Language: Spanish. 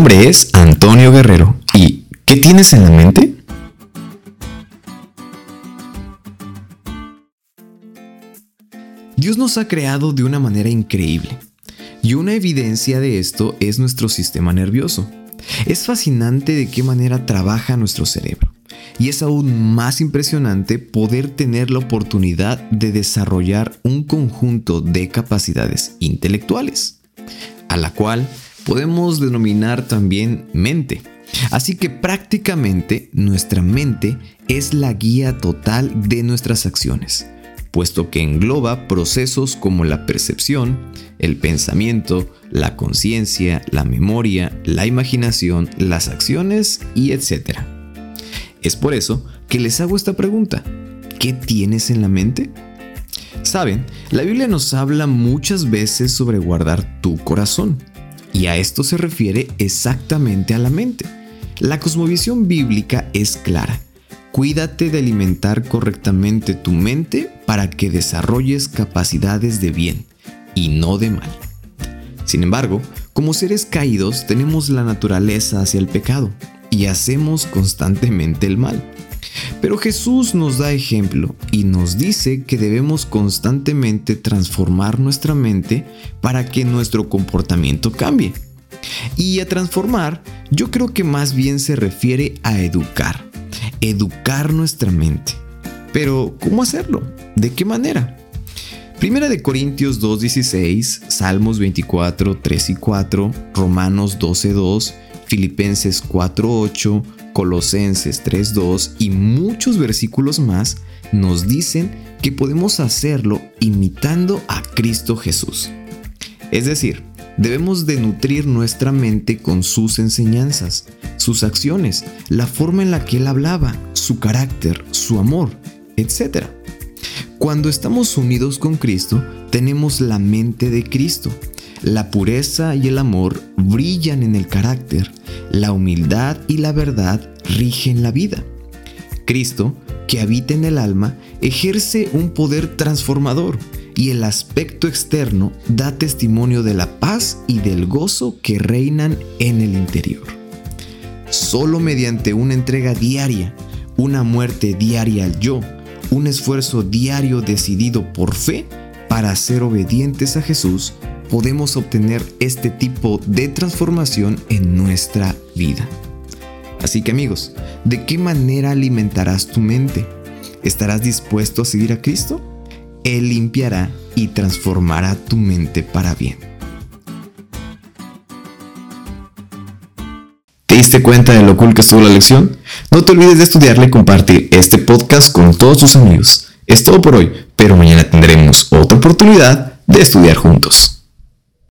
nombre es Antonio Guerrero y ¿qué tienes en la mente? Dios nos ha creado de una manera increíble y una evidencia de esto es nuestro sistema nervioso. Es fascinante de qué manera trabaja nuestro cerebro y es aún más impresionante poder tener la oportunidad de desarrollar un conjunto de capacidades intelectuales, a la cual podemos denominar también mente. Así que prácticamente nuestra mente es la guía total de nuestras acciones, puesto que engloba procesos como la percepción, el pensamiento, la conciencia, la memoria, la imaginación, las acciones y etc. Es por eso que les hago esta pregunta. ¿Qué tienes en la mente? Saben, la Biblia nos habla muchas veces sobre guardar tu corazón, y a esto se refiere exactamente a la mente. La cosmovisión bíblica es clara. Cuídate de alimentar correctamente tu mente para que desarrolles capacidades de bien y no de mal. Sin embargo, como seres caídos tenemos la naturaleza hacia el pecado y hacemos constantemente el mal. Pero Jesús nos da ejemplo y nos dice que debemos constantemente transformar nuestra mente para que nuestro comportamiento cambie. Y a transformar, yo creo que más bien se refiere a educar. Educar nuestra mente. Pero, ¿cómo hacerlo? ¿De qué manera? Primera de Corintios 2.16, Salmos 24, 3 y 4, Romanos 12.2, Filipenses 4.8, Colosenses 3.2 y muchos versículos más nos dicen que podemos hacerlo imitando a Cristo Jesús. Es decir, debemos de nutrir nuestra mente con sus enseñanzas, sus acciones, la forma en la que Él hablaba, su carácter, su amor, etc. Cuando estamos unidos con Cristo, tenemos la mente de Cristo. La pureza y el amor brillan en el carácter la humildad y la verdad rigen la vida. Cristo, que habita en el alma, ejerce un poder transformador y el aspecto externo da testimonio de la paz y del gozo que reinan en el interior. Solo mediante una entrega diaria, una muerte diaria al yo, un esfuerzo diario decidido por fe para ser obedientes a Jesús, podemos obtener este tipo de transformación en nuestra vida. Así que amigos, ¿de qué manera alimentarás tu mente? ¿Estarás dispuesto a seguir a Cristo? Él limpiará y transformará tu mente para bien. ¿Te diste cuenta de lo cool que estuvo la lección? No te olvides de estudiarle y compartir este podcast con todos tus amigos. Es todo por hoy, pero mañana tendremos otra oportunidad de estudiar juntos.